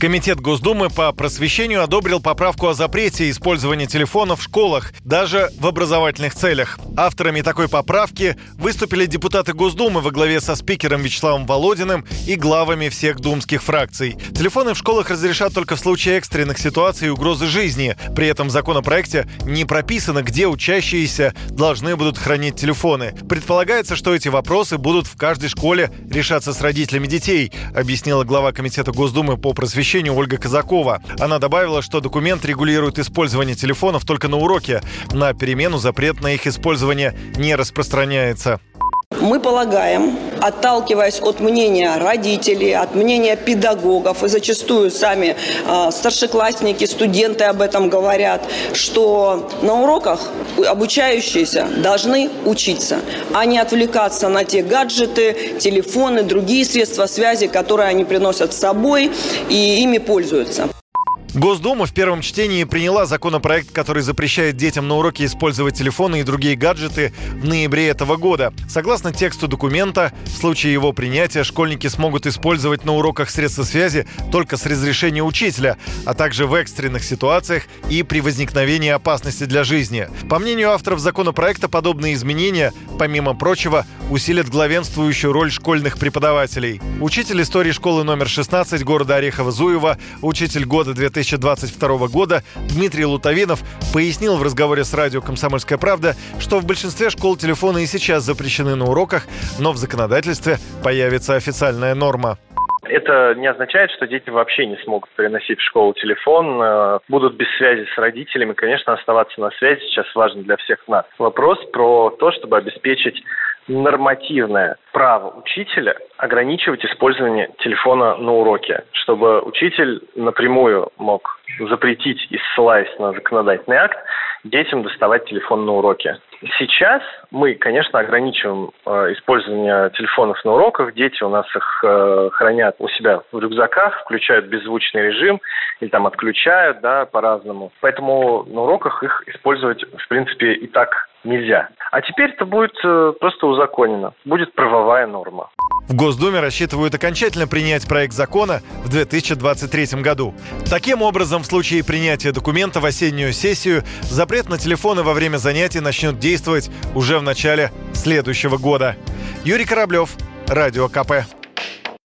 Комитет Госдумы по просвещению одобрил поправку о запрете использования телефонов в школах, даже в образовательных целях. Авторами такой поправки выступили депутаты Госдумы во главе со спикером Вячеславом Володиным и главами всех думских фракций. Телефоны в школах разрешат только в случае экстренных ситуаций и угрозы жизни. При этом в законопроекте не прописано, где учащиеся должны будут хранить телефоны. Предполагается, что эти вопросы будут в каждой школе решаться с родителями детей, объяснила глава Комитета Госдумы по просвещению посещению Ольга Казакова. Она добавила, что документ регулирует использование телефонов только на уроке. На перемену запрет на их использование не распространяется. Мы полагаем, отталкиваясь от мнения родителей, от мнения педагогов, и зачастую сами э, старшеклассники, студенты об этом говорят, что на уроках обучающиеся должны учиться, а не отвлекаться на те гаджеты, телефоны, другие средства связи, которые они приносят с собой и ими пользуются. Госдума в первом чтении приняла законопроект, который запрещает детям на уроке использовать телефоны и другие гаджеты в ноябре этого года. Согласно тексту документа, в случае его принятия школьники смогут использовать на уроках средства связи только с разрешения учителя, а также в экстренных ситуациях и при возникновении опасности для жизни. По мнению авторов законопроекта, подобные изменения, помимо прочего, усилят главенствующую роль школьных преподавателей. Учитель истории школы номер 16 города Орехово-Зуева, учитель года 2000 2022 года Дмитрий Лутовинов пояснил в разговоре с радио «Комсомольская правда», что в большинстве школ телефоны и сейчас запрещены на уроках, но в законодательстве появится официальная норма. Это не означает, что дети вообще не смогут приносить в школу телефон, э, будут без связи с родителями. Конечно, оставаться на связи сейчас важно для всех нас. Вопрос про то, чтобы обеспечить нормативное право учителя ограничивать использование телефона на уроке, чтобы учитель напрямую мог запретить и ссылаясь на законодательный акт детям доставать телефон на уроке. Сейчас мы, конечно, ограничиваем э, использование телефонов на уроках. Дети у нас их э, хранят у себя в рюкзаках, включают беззвучный режим или там отключают, да, по-разному. Поэтому на уроках их использовать, в принципе, и так нельзя. А теперь это будет э, просто узаконено. Будет правовая норма. В Госдуме рассчитывают окончательно принять проект закона в 2023 году. Таким образом, в случае принятия документа в осеннюю сессию, запрет на телефоны во время занятий начнет действовать уже в начале следующего года. Юрий Кораблев, Радио КП.